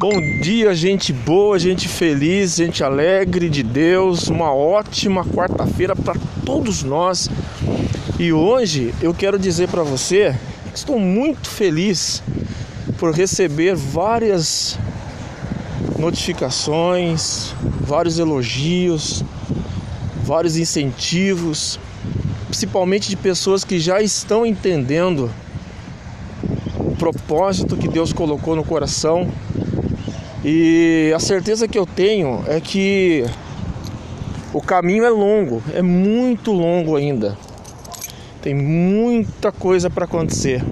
Bom dia, gente boa, gente feliz, gente alegre de Deus. Uma ótima quarta-feira para todos nós. E hoje eu quero dizer para você que estou muito feliz por receber várias notificações, vários elogios, vários incentivos, principalmente de pessoas que já estão entendendo o propósito que Deus colocou no coração e a certeza que eu tenho é que o caminho é longo, é muito longo ainda. Tem muita coisa para acontecer.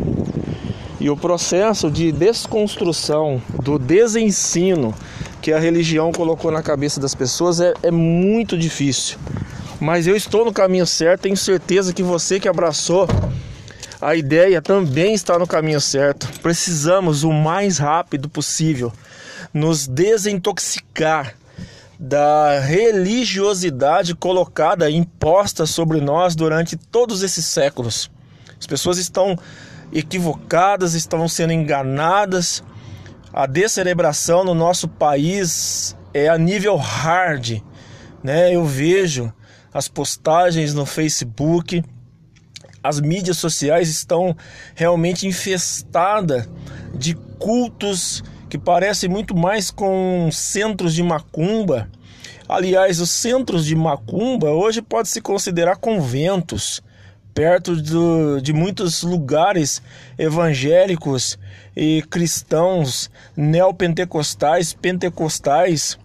E o processo de desconstrução, do desensino que a religião colocou na cabeça das pessoas é, é muito difícil. Mas eu estou no caminho certo, tenho certeza que você que abraçou a ideia também está no caminho certo. Precisamos o mais rápido possível nos desintoxicar da religiosidade colocada, imposta sobre nós durante todos esses séculos. As pessoas estão equivocadas, estão sendo enganadas. A descerebração no nosso país é a nível hard, né? Eu vejo as postagens no Facebook, as mídias sociais estão realmente infestadas de cultos que parece muito mais com centros de macumba. Aliás, os centros de macumba hoje pode se considerar conventos, perto do, de muitos lugares evangélicos e cristãos, neopentecostais, pentecostais.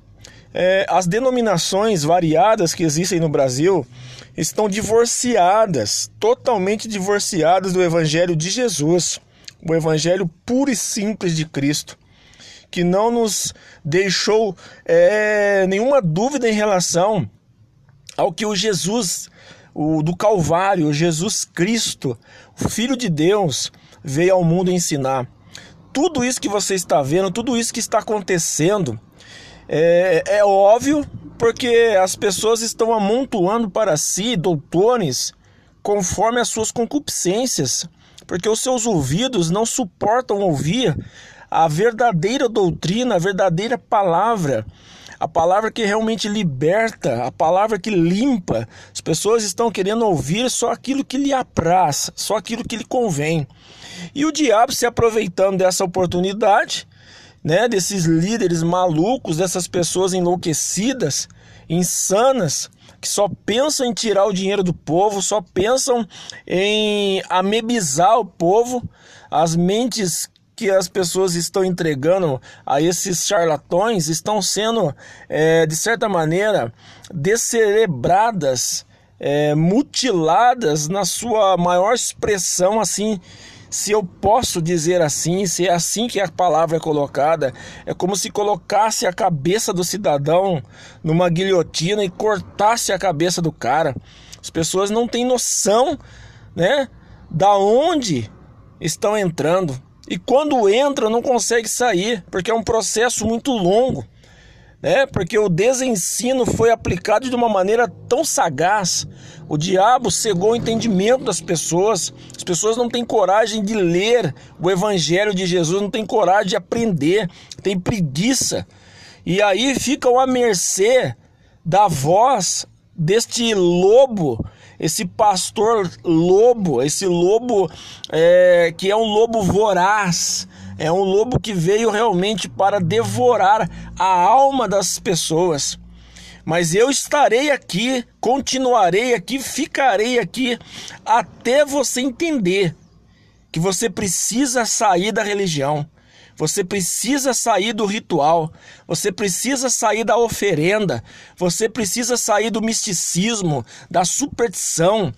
É, as denominações variadas que existem no Brasil estão divorciadas, totalmente divorciadas do Evangelho de Jesus, o Evangelho puro e simples de Cristo que não nos deixou é, nenhuma dúvida em relação ao que o Jesus o, do Calvário, Jesus Cristo, o Filho de Deus, veio ao mundo ensinar. Tudo isso que você está vendo, tudo isso que está acontecendo, é, é óbvio porque as pessoas estão amontoando para si doutores conforme as suas concupiscências, porque os seus ouvidos não suportam ouvir a verdadeira doutrina, a verdadeira palavra, a palavra que realmente liberta, a palavra que limpa. As pessoas estão querendo ouvir só aquilo que lhe apraz, só aquilo que lhe convém. E o diabo se aproveitando dessa oportunidade, né, desses líderes malucos, dessas pessoas enlouquecidas, insanas, que só pensam em tirar o dinheiro do povo, só pensam em amebizar o povo, as mentes que as pessoas estão entregando a esses charlatões estão sendo, é, de certa maneira, descerebradas, é, mutiladas na sua maior expressão, assim, se eu posso dizer assim, se é assim que a palavra é colocada, é como se colocasse a cabeça do cidadão numa guilhotina e cortasse a cabeça do cara. As pessoas não têm noção, né, da onde estão entrando. E quando entra, não consegue sair, porque é um processo muito longo, né? Porque o desensino foi aplicado de uma maneira tão sagaz. O diabo cegou o entendimento das pessoas. As pessoas não têm coragem de ler o evangelho de Jesus, não têm coragem de aprender, têm preguiça. E aí ficam à mercê da voz deste lobo esse pastor lobo, esse lobo é, que é um lobo voraz, é um lobo que veio realmente para devorar a alma das pessoas. Mas eu estarei aqui, continuarei aqui, ficarei aqui até você entender que você precisa sair da religião. Você precisa sair do ritual, você precisa sair da oferenda, você precisa sair do misticismo, da superstição.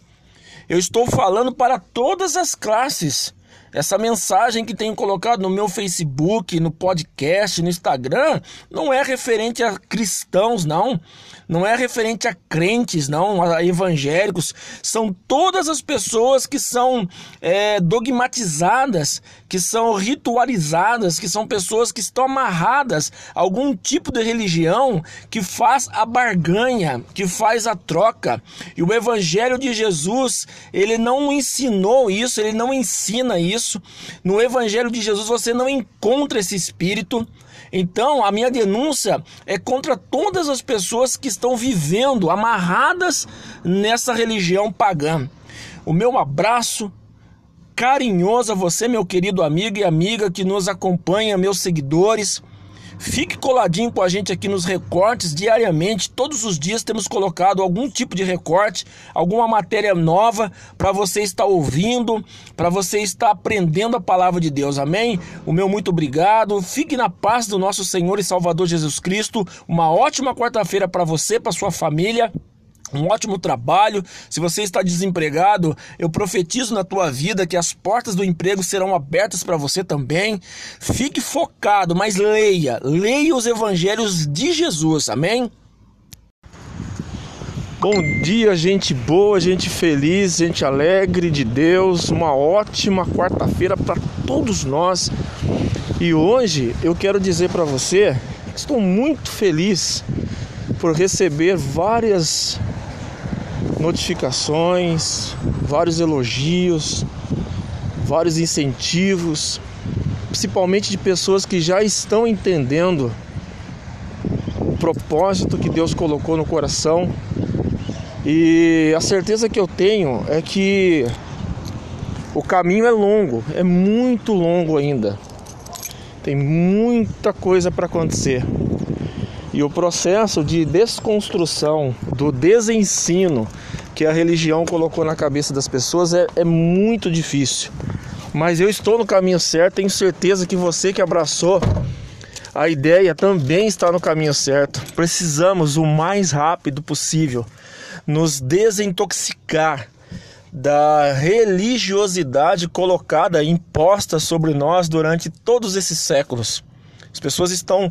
Eu estou falando para todas as classes. Essa mensagem que tenho colocado no meu Facebook, no podcast, no Instagram, não é referente a cristãos, não. Não é referente a crentes, não, a evangélicos. São todas as pessoas que são é, dogmatizadas, que são ritualizadas, que são pessoas que estão amarradas a algum tipo de religião que faz a barganha, que faz a troca. E o evangelho de Jesus, ele não ensinou isso, ele não ensina isso. No evangelho de Jesus você não encontra esse espírito. Então, a minha denúncia é contra todas as pessoas que estão vivendo amarradas nessa religião pagã. O meu abraço carinhoso a você, meu querido amigo e amiga que nos acompanha, meus seguidores. Fique coladinho com a gente aqui nos recortes diariamente. Todos os dias temos colocado algum tipo de recorte, alguma matéria nova para você estar ouvindo, para você estar aprendendo a palavra de Deus. Amém? O meu muito obrigado. Fique na paz do nosso Senhor e Salvador Jesus Cristo. Uma ótima quarta-feira para você, para sua família um ótimo trabalho. Se você está desempregado, eu profetizo na tua vida que as portas do emprego serão abertas para você também. Fique focado, mas leia, leia os evangelhos de Jesus. Amém? Bom dia, gente boa, gente feliz, gente alegre de Deus. Uma ótima quarta-feira para todos nós. E hoje eu quero dizer para você que estou muito feliz por receber várias notificações, vários elogios, vários incentivos, principalmente de pessoas que já estão entendendo o propósito que Deus colocou no coração. E a certeza que eu tenho é que o caminho é longo, é muito longo ainda. Tem muita coisa para acontecer. E o processo de desconstrução, do desensino que a religião colocou na cabeça das pessoas é, é muito difícil. Mas eu estou no caminho certo, tenho certeza que você que abraçou a ideia também está no caminho certo. Precisamos o mais rápido possível nos desintoxicar da religiosidade colocada, imposta sobre nós durante todos esses séculos. As pessoas estão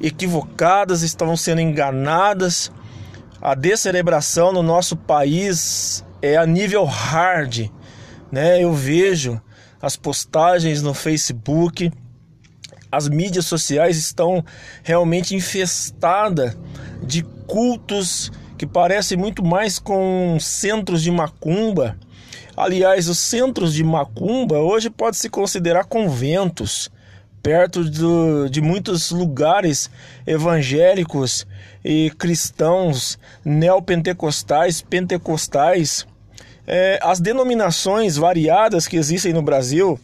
equivocadas, estão sendo enganadas. A descerebração no nosso país é a nível hard, né? Eu vejo as postagens no Facebook, as mídias sociais estão realmente infestadas de cultos que parecem muito mais com centros de macumba. Aliás, os centros de macumba hoje pode se considerar conventos perto do, de muitos lugares evangélicos e cristãos, neopentecostais, pentecostais. É, as denominações variadas que existem no Brasil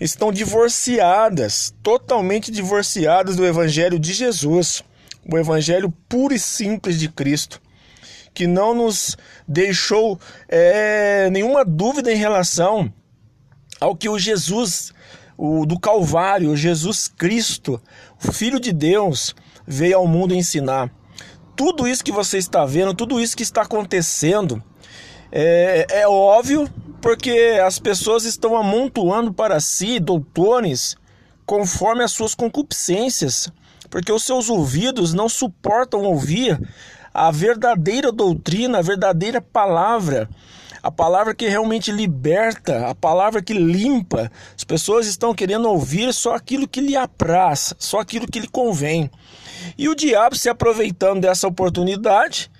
estão divorciadas, totalmente divorciadas do Evangelho de Jesus, o Evangelho puro e simples de Cristo, que não nos deixou é, nenhuma dúvida em relação ao que o Jesus o do Calvário, Jesus Cristo, Filho de Deus, veio ao mundo ensinar. Tudo isso que você está vendo, tudo isso que está acontecendo, é, é óbvio porque as pessoas estão amontoando para si doutores conforme as suas concupiscências, porque os seus ouvidos não suportam ouvir a verdadeira doutrina, a verdadeira palavra a palavra que realmente liberta, a palavra que limpa. As pessoas estão querendo ouvir só aquilo que lhe apraz, só aquilo que lhe convém. E o diabo se aproveitando dessa oportunidade,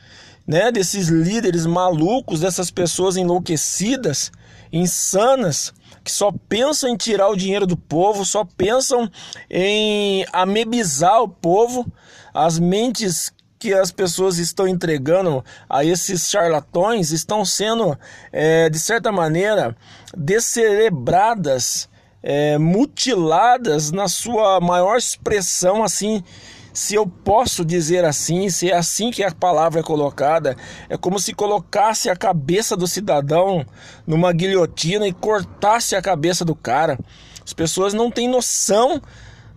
né, desses líderes malucos, dessas pessoas enlouquecidas, insanas, que só pensam em tirar o dinheiro do povo, só pensam em amebizar o povo, as mentes que as pessoas estão entregando a esses charlatões estão sendo, é, de certa maneira, descerebradas, é, mutiladas na sua maior expressão, assim, se eu posso dizer assim, se é assim que a palavra é colocada, é como se colocasse a cabeça do cidadão numa guilhotina e cortasse a cabeça do cara. As pessoas não têm noção,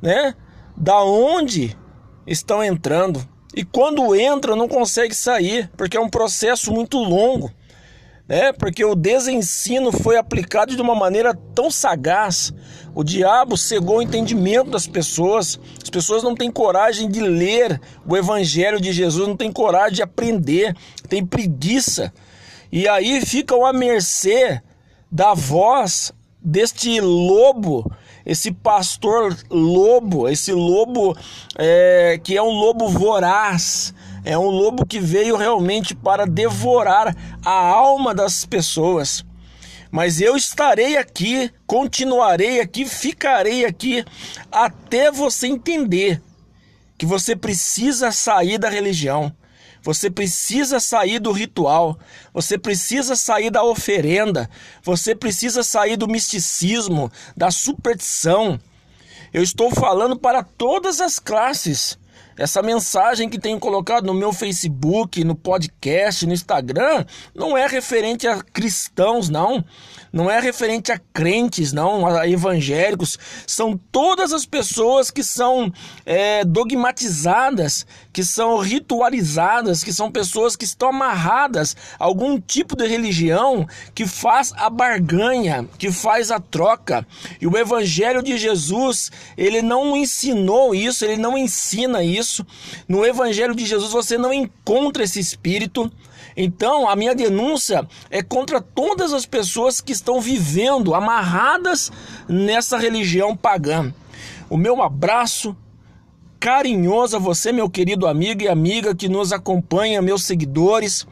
né, da onde estão entrando. E quando entra, não consegue sair, porque é um processo muito longo. Né? Porque o desensino foi aplicado de uma maneira tão sagaz. O diabo cegou o entendimento das pessoas. As pessoas não têm coragem de ler o evangelho de Jesus, não têm coragem de aprender, têm preguiça. E aí ficam à mercê da voz deste lobo esse pastor lobo, esse lobo é, que é um lobo voraz, é um lobo que veio realmente para devorar a alma das pessoas. Mas eu estarei aqui, continuarei aqui, ficarei aqui até você entender que você precisa sair da religião. Você precisa sair do ritual, você precisa sair da oferenda, você precisa sair do misticismo, da superstição. Eu estou falando para todas as classes. Essa mensagem que tenho colocado no meu Facebook, no podcast, no Instagram, não é referente a cristãos, não não é referente a crentes, não, a evangélicos, são todas as pessoas que são é, dogmatizadas, que são ritualizadas, que são pessoas que estão amarradas a algum tipo de religião que faz a barganha, que faz a troca. E o evangelho de Jesus, ele não ensinou isso, ele não ensina isso. No evangelho de Jesus você não encontra esse espírito. Então, a minha denúncia é contra todas as pessoas que estão vivendo amarradas nessa religião pagã. O meu abraço carinhoso a você, meu querido amigo e amiga que nos acompanha, meus seguidores.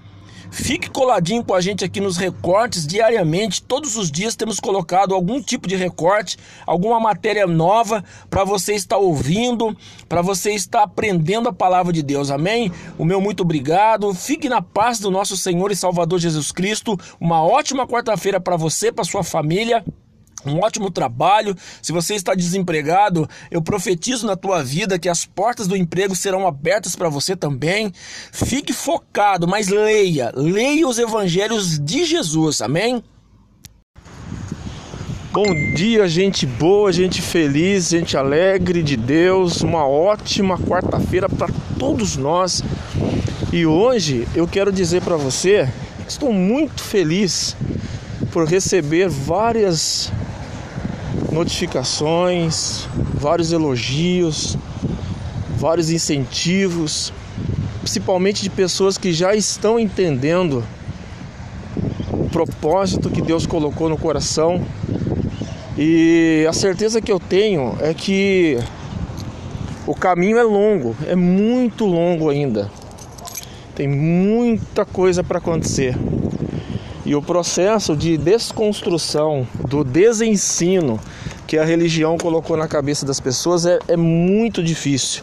Fique coladinho com a gente aqui nos recortes diariamente. Todos os dias temos colocado algum tipo de recorte, alguma matéria nova para você estar ouvindo, para você estar aprendendo a palavra de Deus. Amém? O meu muito obrigado. Fique na paz do nosso Senhor e Salvador Jesus Cristo. Uma ótima quarta-feira para você, para sua família um ótimo trabalho. Se você está desempregado, eu profetizo na tua vida que as portas do emprego serão abertas para você também. Fique focado, mas leia, leia os evangelhos de Jesus. Amém? Bom dia, gente boa, gente feliz, gente alegre de Deus. Uma ótima quarta-feira para todos nós. E hoje eu quero dizer para você, estou muito feliz por receber várias notificações, vários elogios, vários incentivos, principalmente de pessoas que já estão entendendo o propósito que Deus colocou no coração. E a certeza que eu tenho é que o caminho é longo, é muito longo ainda. Tem muita coisa para acontecer. E o processo de desconstrução, do desensino que a religião colocou na cabeça das pessoas é, é muito difícil.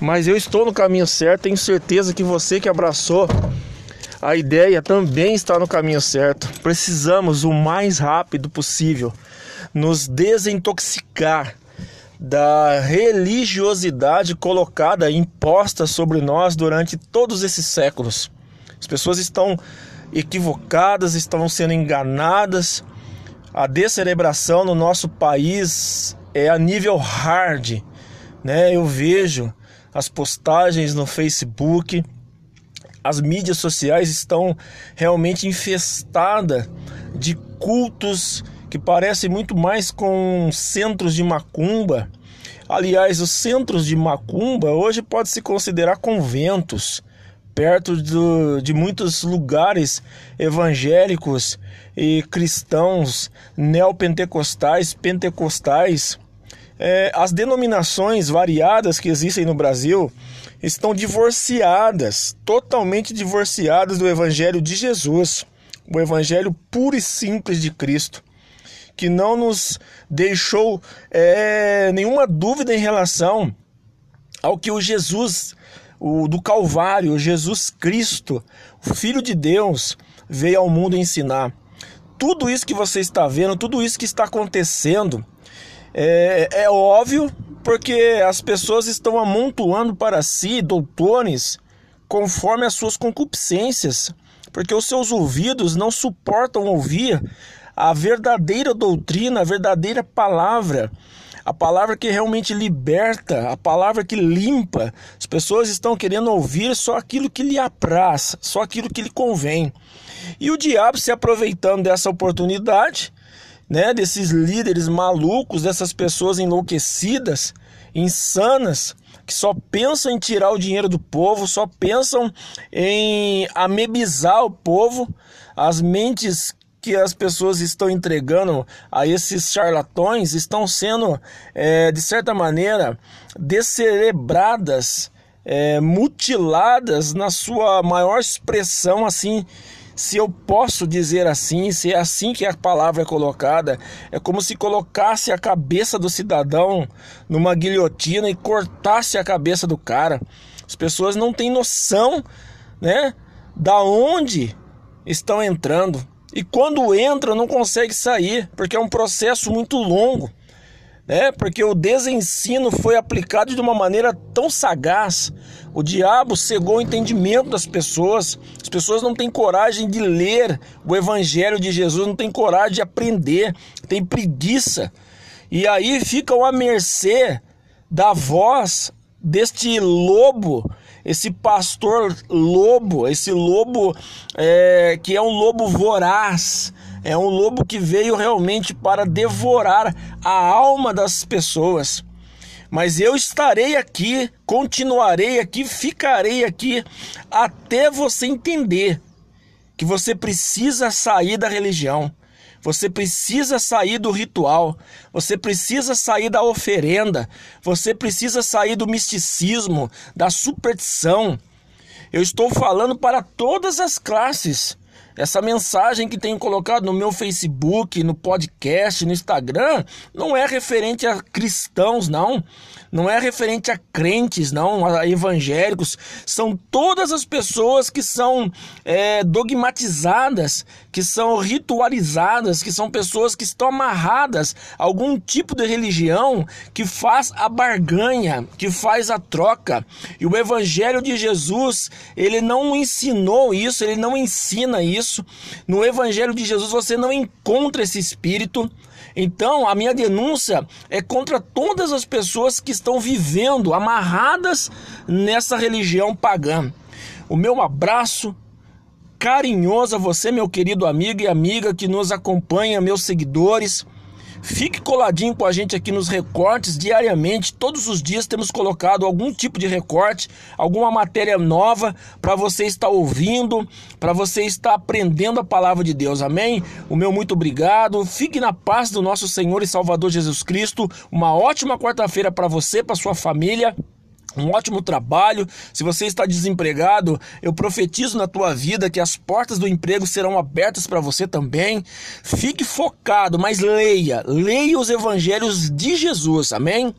Mas eu estou no caminho certo, tenho certeza que você que abraçou a ideia também está no caminho certo. Precisamos o mais rápido possível nos desintoxicar da religiosidade colocada, imposta sobre nós durante todos esses séculos. As pessoas estão equivocadas, estavam sendo enganadas. A descerebração no nosso país é a nível hard, né? Eu vejo as postagens no Facebook, as mídias sociais estão realmente infestadas de cultos que parecem muito mais com centros de macumba. Aliás, os centros de macumba hoje pode se considerar conventos perto do, de muitos lugares evangélicos e cristãos, neopentecostais, pentecostais. É, as denominações variadas que existem no Brasil estão divorciadas, totalmente divorciadas do Evangelho de Jesus, o Evangelho puro e simples de Cristo, que não nos deixou é, nenhuma dúvida em relação ao que o Jesus o do Calvário, Jesus Cristo, o Filho de Deus, veio ao mundo ensinar. Tudo isso que você está vendo, tudo isso que está acontecendo, é, é óbvio porque as pessoas estão amontoando para si doutores conforme as suas concupiscências, porque os seus ouvidos não suportam ouvir a verdadeira doutrina, a verdadeira palavra a palavra que realmente liberta, a palavra que limpa. As pessoas estão querendo ouvir só aquilo que lhe apraz, só aquilo que lhe convém. E o diabo se aproveitando dessa oportunidade, né, desses líderes malucos, dessas pessoas enlouquecidas, insanas, que só pensam em tirar o dinheiro do povo, só pensam em amebizar o povo, as mentes que as pessoas estão entregando a esses charlatões estão sendo, é, de certa maneira, descerebradas, é, mutiladas na sua maior expressão, assim, se eu posso dizer assim, se é assim que a palavra é colocada, é como se colocasse a cabeça do cidadão numa guilhotina e cortasse a cabeça do cara. As pessoas não têm noção, né, da onde estão entrando. E quando entra, não consegue sair, porque é um processo muito longo, né? Porque o desensino foi aplicado de uma maneira tão sagaz. O diabo cegou o entendimento das pessoas. As pessoas não têm coragem de ler o evangelho de Jesus, não têm coragem de aprender, têm preguiça. E aí ficam à mercê da voz deste lobo esse pastor lobo, esse lobo é, que é um lobo voraz, é um lobo que veio realmente para devorar a alma das pessoas. Mas eu estarei aqui, continuarei aqui, ficarei aqui até você entender que você precisa sair da religião. Você precisa sair do ritual, você precisa sair da oferenda, você precisa sair do misticismo, da superstição. Eu estou falando para todas as classes. Essa mensagem que tenho colocado no meu Facebook, no podcast, no Instagram, não é referente a cristãos, não não é referente a crentes, não, a evangélicos, são todas as pessoas que são é, dogmatizadas, que são ritualizadas, que são pessoas que estão amarradas a algum tipo de religião que faz a barganha, que faz a troca. E o evangelho de Jesus, ele não ensinou isso, ele não ensina isso. No evangelho de Jesus você não encontra esse espírito. Então, a minha denúncia é contra todas as pessoas que estão vivendo amarradas nessa religião pagã. O meu abraço carinhoso a você, meu querido amigo e amiga que nos acompanha, meus seguidores. Fique coladinho com a gente aqui nos recortes diariamente. Todos os dias temos colocado algum tipo de recorte, alguma matéria nova para você estar ouvindo, para você estar aprendendo a palavra de Deus. Amém? O meu muito obrigado. Fique na paz do nosso Senhor e Salvador Jesus Cristo. Uma ótima quarta-feira para você, para sua família um ótimo trabalho. Se você está desempregado, eu profetizo na tua vida que as portas do emprego serão abertas para você também. Fique focado, mas leia, leia os evangelhos de Jesus. Amém?